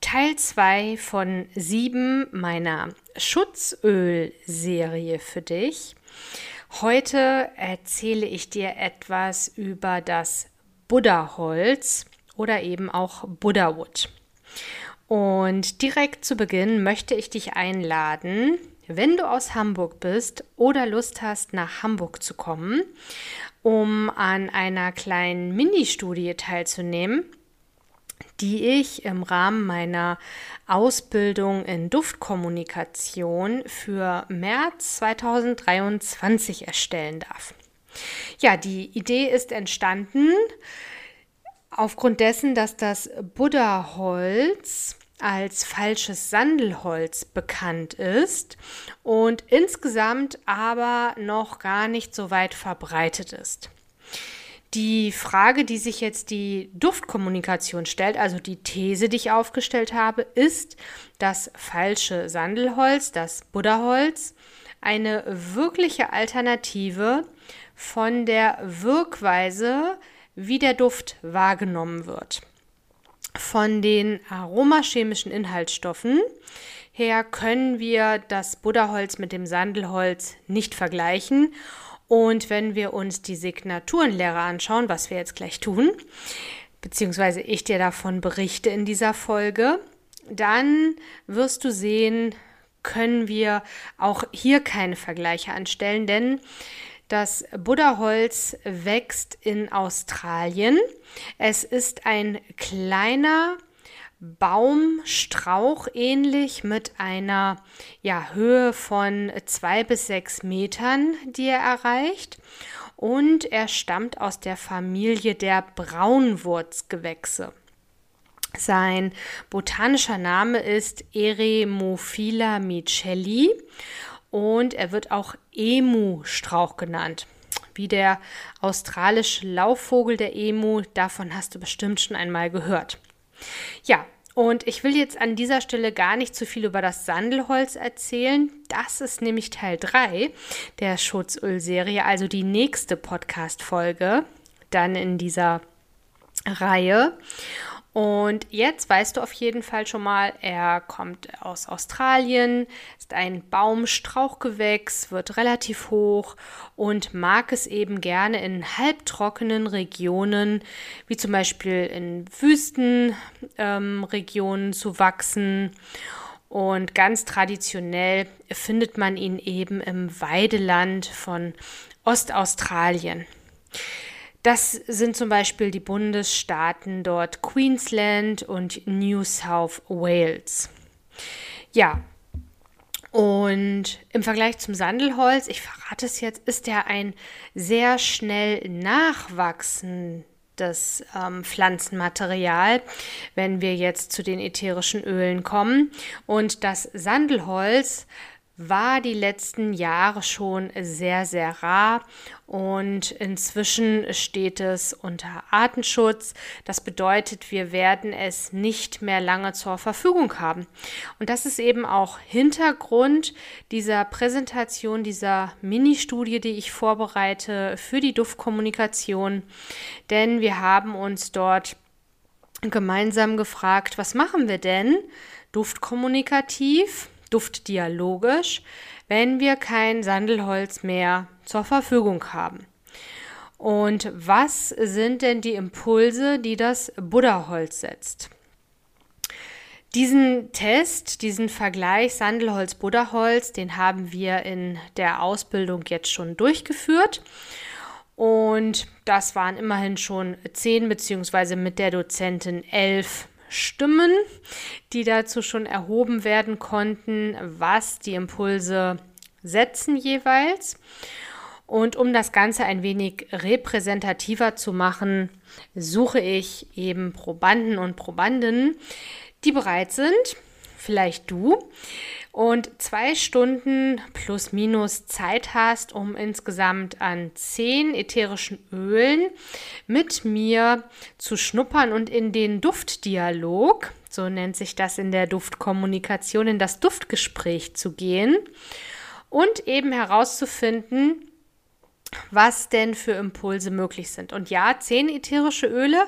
Teil 2 von 7 meiner Schutzöl-Serie für dich. Heute erzähle ich dir etwas über das Buddha-Holz oder eben auch Buddha-Wood. Und direkt zu Beginn möchte ich dich einladen, wenn du aus Hamburg bist oder Lust hast, nach Hamburg zu kommen, um an einer kleinen Mini-Studie teilzunehmen die ich im Rahmen meiner Ausbildung in Duftkommunikation für März 2023 erstellen darf. Ja, die Idee ist entstanden aufgrund dessen, dass das Buddha-Holz als falsches Sandelholz bekannt ist und insgesamt aber noch gar nicht so weit verbreitet ist. Die Frage, die sich jetzt die Duftkommunikation stellt, also die These, die ich aufgestellt habe, ist, dass falsche Sandelholz, das Buddhaholz, eine wirkliche Alternative von der Wirkweise, wie der Duft wahrgenommen wird. Von den aromachemischen Inhaltsstoffen her können wir das Buddhaholz mit dem Sandelholz nicht vergleichen und wenn wir uns die Signaturenlehre anschauen, was wir jetzt gleich tun, beziehungsweise ich dir davon berichte in dieser Folge, dann wirst du sehen, können wir auch hier keine Vergleiche anstellen, denn das Buddha-Holz wächst in Australien. Es ist ein kleiner Baumstrauch ähnlich mit einer ja, Höhe von zwei bis sechs Metern, die er erreicht. Und er stammt aus der Familie der Braunwurzgewächse. Sein botanischer Name ist Eremophila micelli und er wird auch Emu-Strauch genannt. Wie der australische Laufvogel der Emu, davon hast du bestimmt schon einmal gehört. Ja, und ich will jetzt an dieser Stelle gar nicht zu viel über das Sandelholz erzählen. Das ist nämlich Teil 3 der Schutzölserie, also die nächste Podcast-Folge dann in dieser Reihe. Und jetzt weißt du auf jeden Fall schon mal, er kommt aus Australien, ist ein Baumstrauchgewächs, wird relativ hoch und mag es eben gerne in halbtrockenen Regionen, wie zum Beispiel in Wüstenregionen ähm, zu wachsen. Und ganz traditionell findet man ihn eben im Weideland von Ostaustralien. Das sind zum Beispiel die Bundesstaaten dort Queensland und New South Wales. Ja, und im Vergleich zum Sandelholz, ich verrate es jetzt, ist er ein sehr schnell nachwachsendes ähm, Pflanzenmaterial, wenn wir jetzt zu den ätherischen Ölen kommen. Und das Sandelholz war die letzten Jahre schon sehr, sehr rar und inzwischen steht es unter Artenschutz. Das bedeutet, wir werden es nicht mehr lange zur Verfügung haben. Und das ist eben auch Hintergrund dieser Präsentation, dieser Mini-Studie, die ich vorbereite für die Duftkommunikation. Denn wir haben uns dort gemeinsam gefragt, was machen wir denn duftkommunikativ, duftdialogisch, wenn wir kein Sandelholz mehr zur Verfügung haben. Und was sind denn die Impulse, die das Buddha-Holz setzt? Diesen Test, diesen Vergleich Sandelholz-Buddha-Holz, den haben wir in der Ausbildung jetzt schon durchgeführt. Und das waren immerhin schon zehn, beziehungsweise mit der Dozentin elf Stimmen, die dazu schon erhoben werden konnten, was die Impulse setzen jeweils. Und um das Ganze ein wenig repräsentativer zu machen, suche ich eben Probanden und Probandinnen, die bereit sind, vielleicht du, und zwei Stunden plus minus Zeit hast, um insgesamt an zehn ätherischen Ölen mit mir zu schnuppern und in den Duftdialog, so nennt sich das in der Duftkommunikation, in das Duftgespräch zu gehen und eben herauszufinden, was denn für Impulse möglich sind. Und ja, zehn ätherische Öle,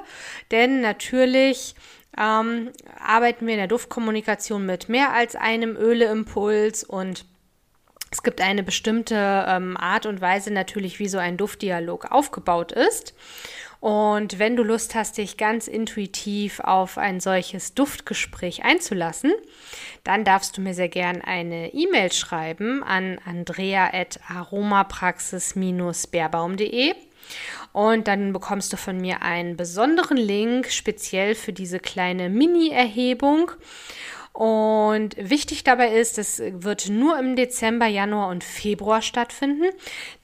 denn natürlich ähm, arbeiten wir in der Duftkommunikation mit mehr als einem Öleimpuls und es gibt eine bestimmte ähm, Art und Weise natürlich, wie so ein Duftdialog aufgebaut ist. Und wenn du Lust hast, dich ganz intuitiv auf ein solches Duftgespräch einzulassen, dann darfst du mir sehr gern eine E-Mail schreiben an andrea.aromapraxis-beerbaum.de und dann bekommst du von mir einen besonderen Link speziell für diese kleine Mini-Erhebung. Und wichtig dabei ist, es wird nur im Dezember, Januar und Februar stattfinden,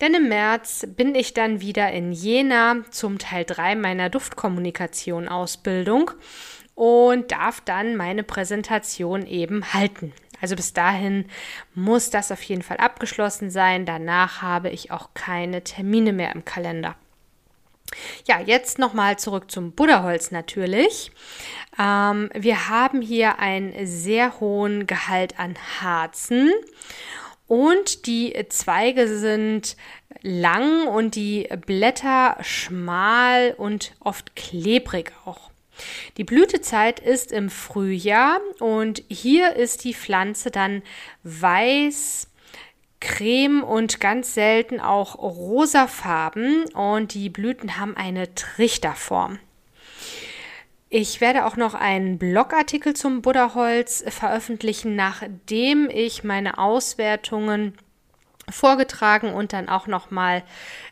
denn im März bin ich dann wieder in Jena zum Teil 3 meiner Duftkommunikation Ausbildung und darf dann meine Präsentation eben halten. Also bis dahin muss das auf jeden Fall abgeschlossen sein. Danach habe ich auch keine Termine mehr im Kalender. Ja, jetzt nochmal zurück zum Buddhaholz natürlich. Ähm, wir haben hier einen sehr hohen Gehalt an Harzen und die Zweige sind lang und die Blätter schmal und oft klebrig auch. Die Blütezeit ist im Frühjahr und hier ist die Pflanze dann weiß, creme und ganz selten auch rosafarben und die Blüten haben eine Trichterform. Ich werde auch noch einen Blogartikel zum Buddhaholz veröffentlichen, nachdem ich meine Auswertungen vorgetragen und dann auch noch mal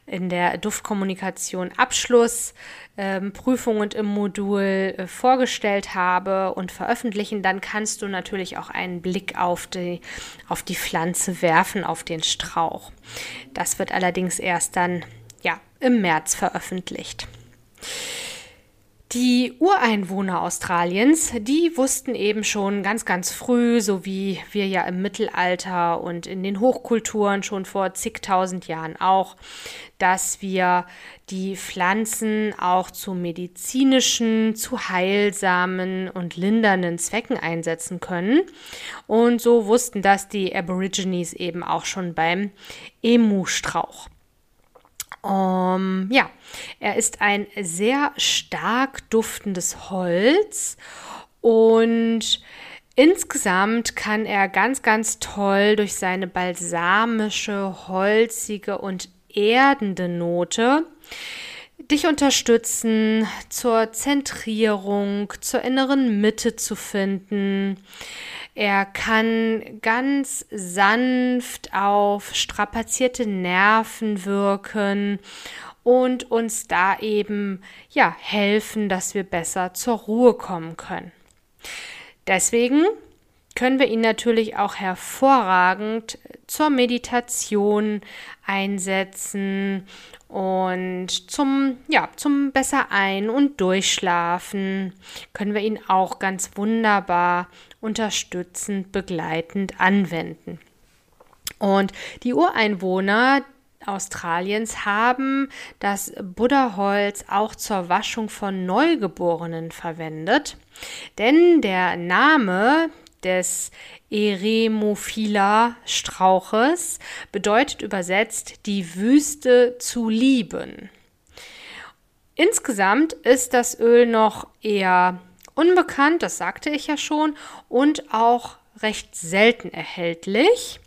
in der Duftkommunikation Abschlussprüfungen ähm, im Modul äh, vorgestellt habe und veröffentlichen, dann kannst du natürlich auch einen Blick auf die, auf die Pflanze werfen, auf den Strauch. Das wird allerdings erst dann ja, im März veröffentlicht. Die Ureinwohner Australiens, die wussten eben schon ganz, ganz früh, so wie wir ja im Mittelalter und in den Hochkulturen schon vor zigtausend Jahren auch, dass wir die Pflanzen auch zu medizinischen, zu heilsamen und lindernden Zwecken einsetzen können. Und so wussten das die Aborigines eben auch schon beim Emu-Strauch. Um, ja, er ist ein sehr stark duftendes Holz und insgesamt kann er ganz, ganz toll durch seine balsamische, holzige und erdende Note dich unterstützen, zur Zentrierung, zur inneren Mitte zu finden. Er kann ganz sanft auf strapazierte Nerven wirken und uns da eben ja helfen, dass wir besser zur Ruhe kommen können. Deswegen können wir ihn natürlich auch hervorragend zur Meditation einsetzen und zum, ja, zum besser ein- und durchschlafen können wir ihn auch ganz wunderbar unterstützend, begleitend anwenden. Und die Ureinwohner Australiens haben das Buddha-Holz auch zur Waschung von Neugeborenen verwendet, denn der Name des Eremophila Strauches bedeutet übersetzt die Wüste zu lieben. Insgesamt ist das Öl noch eher unbekannt, das sagte ich ja schon, und auch recht selten erhältlich.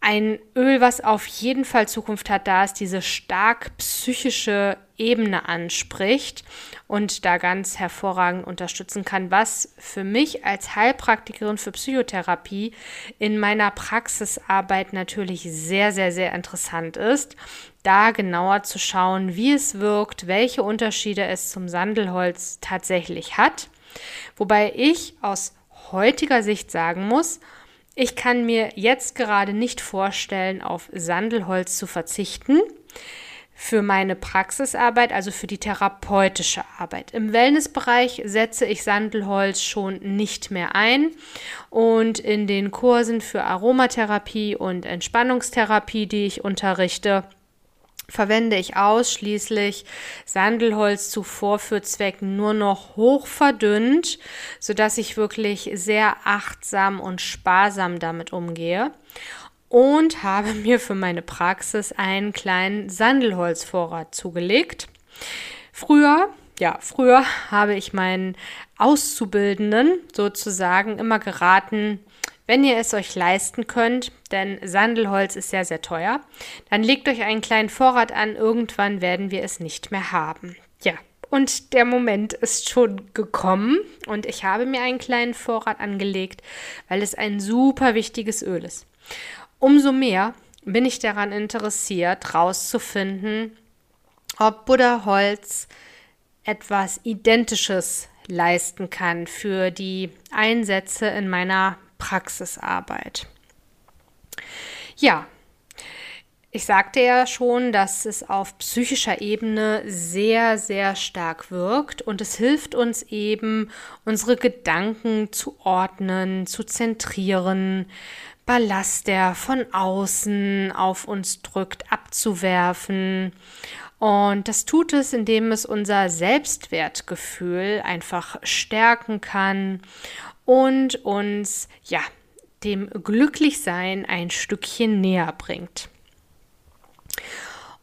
Ein Öl, was auf jeden Fall Zukunft hat, da es diese stark psychische Ebene anspricht und da ganz hervorragend unterstützen kann, was für mich als Heilpraktikerin für Psychotherapie in meiner Praxisarbeit natürlich sehr, sehr, sehr interessant ist, da genauer zu schauen, wie es wirkt, welche Unterschiede es zum Sandelholz tatsächlich hat. Wobei ich aus heutiger Sicht sagen muss, ich kann mir jetzt gerade nicht vorstellen, auf Sandelholz zu verzichten für meine Praxisarbeit, also für die therapeutische Arbeit. Im Wellnessbereich setze ich Sandelholz schon nicht mehr ein und in den Kursen für Aromatherapie und Entspannungstherapie, die ich unterrichte, verwende ich ausschließlich Sandelholz zu Vorführzwecken nur noch hoch verdünnt, sodass ich wirklich sehr achtsam und sparsam damit umgehe und habe mir für meine Praxis einen kleinen Sandelholzvorrat zugelegt. Früher, ja, früher habe ich meinen Auszubildenden sozusagen immer geraten, wenn ihr es euch leisten könnt, denn Sandelholz ist sehr, sehr teuer, dann legt euch einen kleinen Vorrat an, irgendwann werden wir es nicht mehr haben. Ja, und der Moment ist schon gekommen und ich habe mir einen kleinen Vorrat angelegt, weil es ein super wichtiges Öl ist. Umso mehr bin ich daran interessiert, herauszufinden, ob Buddha Holz etwas Identisches leisten kann für die Einsätze in meiner Praxisarbeit. Ja, ich sagte ja schon, dass es auf psychischer Ebene sehr, sehr stark wirkt und es hilft uns eben, unsere Gedanken zu ordnen, zu zentrieren, Ballast, der von außen auf uns drückt, abzuwerfen. Und das tut es, indem es unser Selbstwertgefühl einfach stärken kann und uns ja dem Glücklichsein ein Stückchen näher bringt.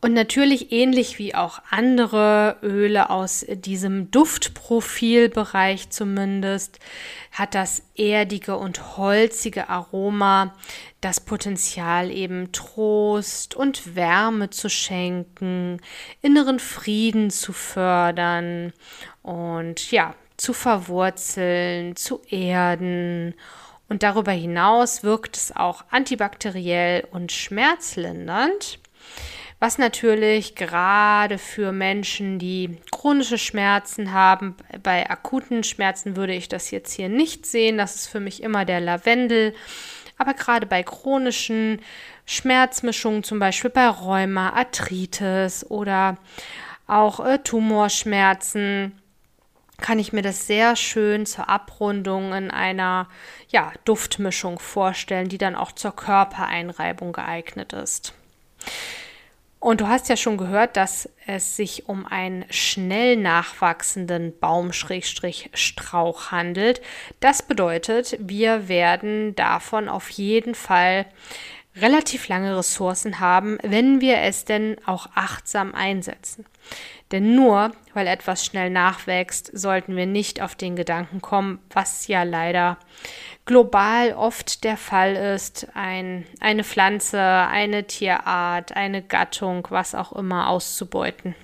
Und natürlich ähnlich wie auch andere Öle aus diesem Duftprofilbereich zumindest, hat das erdige und holzige Aroma das Potenzial eben Trost und Wärme zu schenken, inneren Frieden zu fördern und ja, zu verwurzeln, zu erden. Und darüber hinaus wirkt es auch antibakteriell und schmerzlindernd, was natürlich gerade für Menschen, die chronische Schmerzen haben, bei akuten Schmerzen würde ich das jetzt hier nicht sehen, das ist für mich immer der Lavendel, aber gerade bei chronischen Schmerzmischungen, zum Beispiel bei Rheuma, Arthritis oder auch äh, Tumorschmerzen, kann ich mir das sehr schön zur Abrundung in einer ja, Duftmischung vorstellen, die dann auch zur Körpereinreibung geeignet ist. Und du hast ja schon gehört, dass es sich um einen schnell nachwachsenden Baum-Strauch handelt. Das bedeutet, wir werden davon auf jeden Fall relativ lange Ressourcen haben, wenn wir es denn auch achtsam einsetzen. Denn nur weil etwas schnell nachwächst, sollten wir nicht auf den Gedanken kommen, was ja leider global oft der Fall ist, ein, eine Pflanze, eine Tierart, eine Gattung, was auch immer auszubeuten.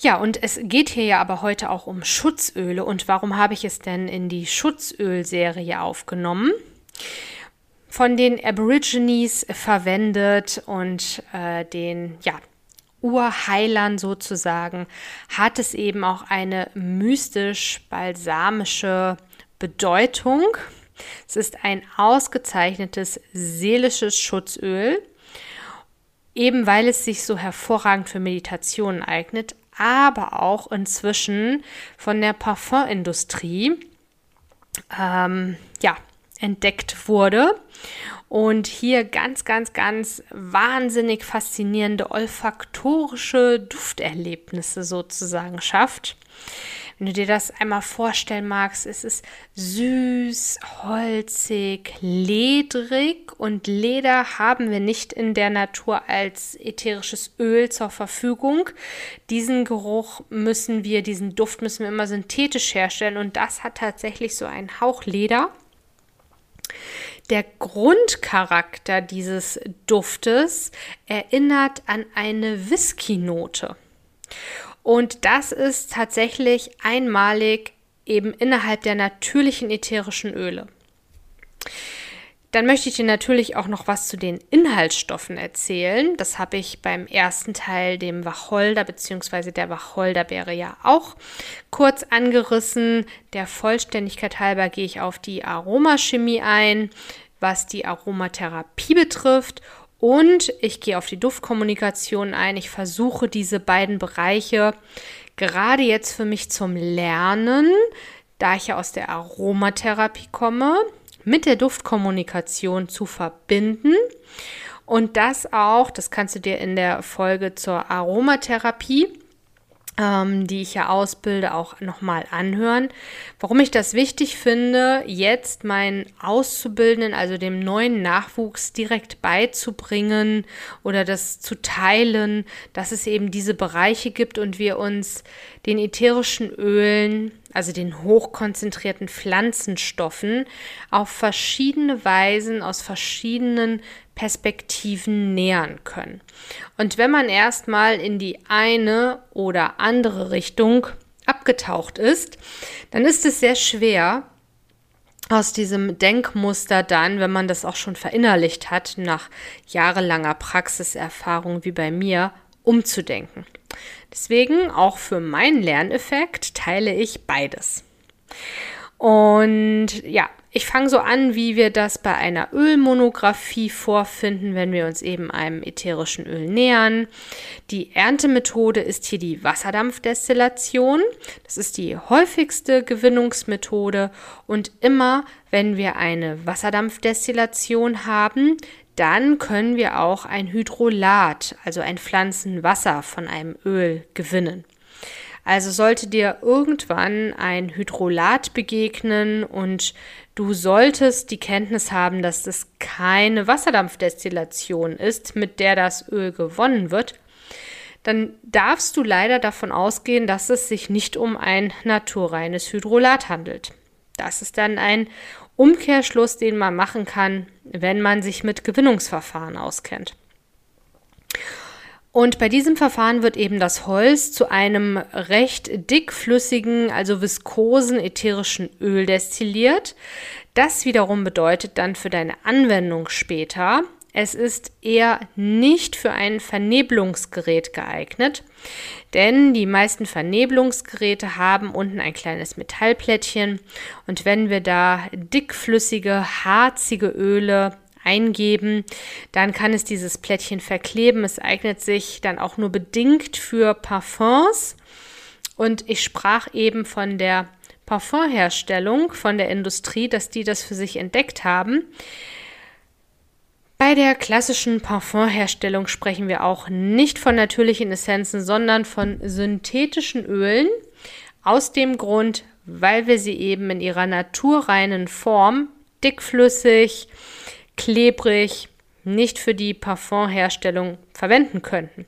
Ja, und es geht hier ja aber heute auch um Schutzöle. Und warum habe ich es denn in die Schutzölserie aufgenommen? Von den Aborigines verwendet und äh, den ja, Urheilern sozusagen, hat es eben auch eine mystisch-balsamische Bedeutung. Es ist ein ausgezeichnetes seelisches Schutzöl, eben weil es sich so hervorragend für Meditationen eignet, aber auch inzwischen von der Parfumindustrie ähm, ja, entdeckt wurde und hier ganz, ganz, ganz wahnsinnig faszinierende olfaktorische Dufterlebnisse sozusagen schafft. Wenn du dir das einmal vorstellen magst, es ist süß, holzig, ledrig und Leder haben wir nicht in der Natur als ätherisches Öl zur Verfügung. Diesen Geruch müssen wir, diesen Duft müssen wir immer synthetisch herstellen und das hat tatsächlich so einen Hauch Leder. Der Grundcharakter dieses Duftes erinnert an eine Whisky-Note. Und das ist tatsächlich einmalig eben innerhalb der natürlichen ätherischen Öle. Dann möchte ich dir natürlich auch noch was zu den Inhaltsstoffen erzählen. Das habe ich beim ersten Teil, dem Wacholder bzw. der Wacholderbeere ja auch kurz angerissen. Der Vollständigkeit halber gehe ich auf die Aromachemie ein, was die Aromatherapie betrifft und ich gehe auf die Duftkommunikation ein. Ich versuche diese beiden Bereiche gerade jetzt für mich zum Lernen, da ich ja aus der Aromatherapie komme, mit der Duftkommunikation zu verbinden. Und das auch, das kannst du dir in der Folge zur Aromatherapie die ich ja ausbilde, auch nochmal anhören. Warum ich das wichtig finde, jetzt meinen Auszubildenden, also dem neuen Nachwuchs direkt beizubringen oder das zu teilen, dass es eben diese Bereiche gibt und wir uns den ätherischen Ölen, also den hochkonzentrierten Pflanzenstoffen, auf verschiedene Weisen aus verschiedenen Perspektiven nähern können. Und wenn man erstmal in die eine oder andere Richtung abgetaucht ist, dann ist es sehr schwer, aus diesem Denkmuster dann, wenn man das auch schon verinnerlicht hat, nach jahrelanger Praxiserfahrung wie bei mir, umzudenken. Deswegen auch für meinen Lerneffekt teile ich beides. Und ja, ich fange so an, wie wir das bei einer Ölmonographie vorfinden, wenn wir uns eben einem ätherischen Öl nähern. Die Erntemethode ist hier die Wasserdampfdestillation. Das ist die häufigste Gewinnungsmethode und immer, wenn wir eine Wasserdampfdestillation haben, dann können wir auch ein Hydrolat, also ein Pflanzenwasser von einem Öl gewinnen. Also sollte dir irgendwann ein Hydrolat begegnen und du solltest die Kenntnis haben, dass das keine Wasserdampfdestillation ist, mit der das Öl gewonnen wird, dann darfst du leider davon ausgehen, dass es sich nicht um ein naturreines Hydrolat handelt. Das ist dann ein Umkehrschluss, den man machen kann, wenn man sich mit Gewinnungsverfahren auskennt. Und bei diesem Verfahren wird eben das Holz zu einem recht dickflüssigen, also viskosen ätherischen Öl destilliert. Das wiederum bedeutet dann für deine Anwendung später, es ist eher nicht für ein Vernebelungsgerät geeignet, denn die meisten Vernebelungsgeräte haben unten ein kleines Metallplättchen und wenn wir da dickflüssige, harzige Öle eingeben, dann kann es dieses Plättchen verkleben. Es eignet sich dann auch nur bedingt für Parfums. Und ich sprach eben von der Parfumherstellung, von der Industrie, dass die das für sich entdeckt haben. Bei der klassischen Parfumherstellung sprechen wir auch nicht von natürlichen Essenzen, sondern von synthetischen Ölen. Aus dem Grund, weil wir sie eben in ihrer naturreinen Form dickflüssig, klebrig, nicht für die Parfumherstellung verwenden könnten.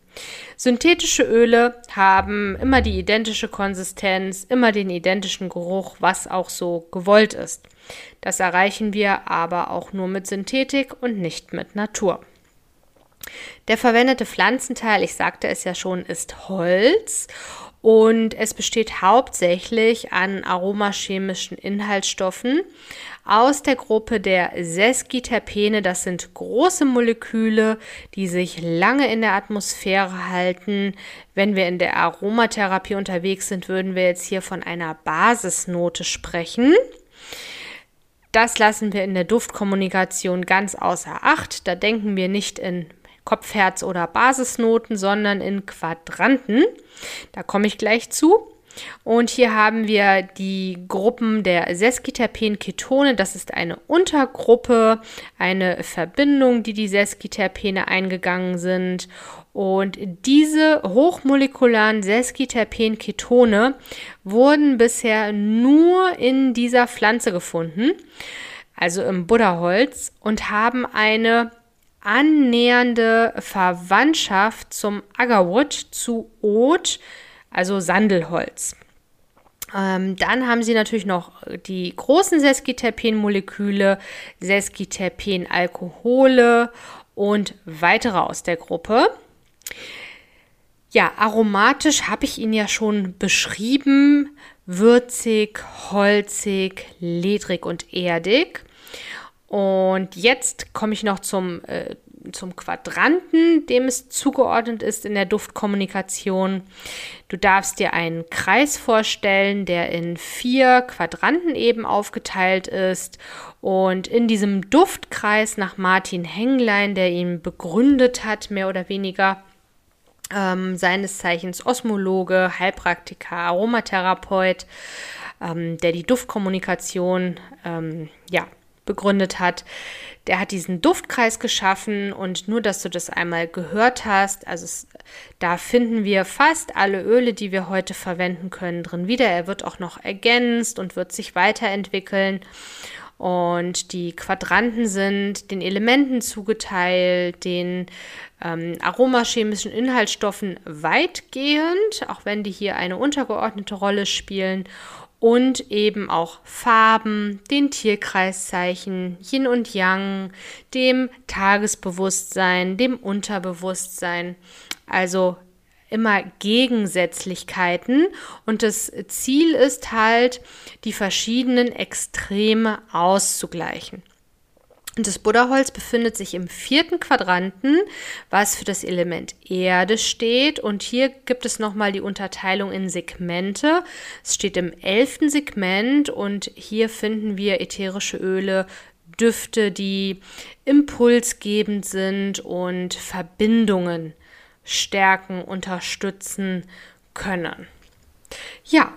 Synthetische Öle haben immer die identische Konsistenz, immer den identischen Geruch, was auch so gewollt ist. Das erreichen wir aber auch nur mit Synthetik und nicht mit Natur. Der verwendete Pflanzenteil, ich sagte es ja schon, ist Holz und es besteht hauptsächlich an aromachemischen Inhaltsstoffen aus der Gruppe der Sesquiterpene. Das sind große Moleküle, die sich lange in der Atmosphäre halten. Wenn wir in der Aromatherapie unterwegs sind, würden wir jetzt hier von einer Basisnote sprechen. Das lassen wir in der Duftkommunikation ganz außer Acht. Da denken wir nicht in Kopfherz oder Basisnoten, sondern in Quadranten. Da komme ich gleich zu. Und hier haben wir die Gruppen der Sesquiterpen-Ketone. Das ist eine Untergruppe, eine Verbindung, die die Sesquiterpene eingegangen sind. Und diese hochmolekularen Sesquiterpen-Ketone wurden bisher nur in dieser Pflanze gefunden, also im Buddhaholz, und haben eine annähernde Verwandtschaft zum Agarwood, zu Oat, also Sandelholz. Ähm, dann haben sie natürlich noch die großen Sesquiterpen-Moleküle, Sesquiterpen-Alkohole und weitere aus der Gruppe. Ja, aromatisch habe ich ihn ja schon beschrieben. Würzig, holzig, ledrig und erdig. Und jetzt komme ich noch zum, äh, zum Quadranten, dem es zugeordnet ist in der Duftkommunikation. Du darfst dir einen Kreis vorstellen, der in vier Quadranten eben aufgeteilt ist. Und in diesem Duftkreis nach Martin Henglein, der ihn begründet hat, mehr oder weniger, ähm, seines Zeichens Osmologe, Heilpraktiker, Aromatherapeut, ähm, der die Duftkommunikation ähm, ja, begründet hat. Der hat diesen Duftkreis geschaffen und nur, dass du das einmal gehört hast, also es, da finden wir fast alle Öle, die wir heute verwenden können, drin wieder. Er wird auch noch ergänzt und wird sich weiterentwickeln. Und die Quadranten sind den Elementen zugeteilt, den ähm, aromachemischen Inhaltsstoffen weitgehend, auch wenn die hier eine untergeordnete Rolle spielen und eben auch Farben, den Tierkreiszeichen, Yin und Yang, dem Tagesbewusstsein, dem Unterbewusstsein. Also immer Gegensätzlichkeiten und das Ziel ist halt, die verschiedenen Extreme auszugleichen. Und das Buddhaholz befindet sich im vierten Quadranten, was für das Element Erde steht. Und hier gibt es nochmal die Unterteilung in Segmente. Es steht im elften Segment und hier finden wir ätherische Öle, Düfte, die impulsgebend sind und Verbindungen stärken, unterstützen können. Ja,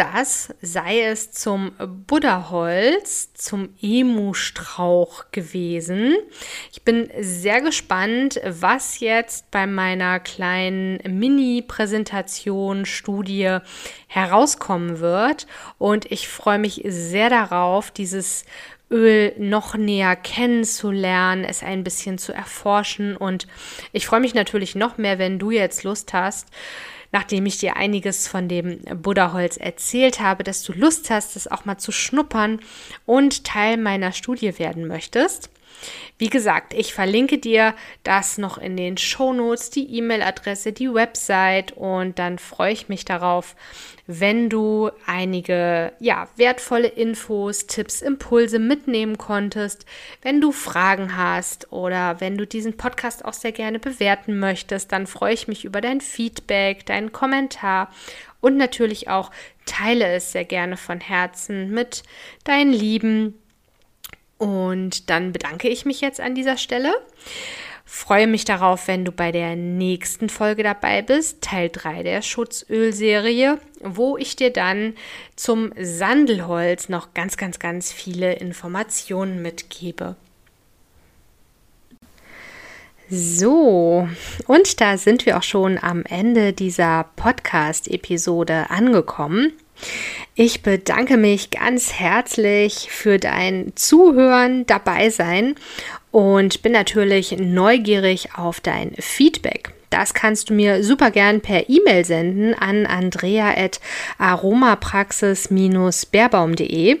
das sei es zum Buddhaholz, zum Emu-Strauch gewesen. Ich bin sehr gespannt, was jetzt bei meiner kleinen Mini-Präsentation, Studie herauskommen wird. Und ich freue mich sehr darauf, dieses Öl noch näher kennenzulernen, es ein bisschen zu erforschen. Und ich freue mich natürlich noch mehr, wenn du jetzt Lust hast, nachdem ich dir einiges von dem Buddhaholz erzählt habe, dass du Lust hast, es auch mal zu schnuppern und Teil meiner Studie werden möchtest. Wie gesagt, ich verlinke dir das noch in den Show Notes, die E-Mail-Adresse, die Website und dann freue ich mich darauf, wenn du einige ja, wertvolle Infos, Tipps, Impulse mitnehmen konntest, wenn du Fragen hast oder wenn du diesen Podcast auch sehr gerne bewerten möchtest, dann freue ich mich über dein Feedback, deinen Kommentar und natürlich auch teile es sehr gerne von Herzen mit deinen Lieben. Und dann bedanke ich mich jetzt an dieser Stelle. Freue mich darauf, wenn du bei der nächsten Folge dabei bist, Teil 3 der Schutzölserie, wo ich dir dann zum Sandelholz noch ganz, ganz, ganz viele Informationen mitgebe. So, und da sind wir auch schon am Ende dieser Podcast-Episode angekommen. Ich bedanke mich ganz herzlich für dein Zuhören, dabei sein und bin natürlich neugierig auf dein Feedback. Das kannst du mir super gern per E-Mail senden an andrea.aromapraxis-beerbaum.de.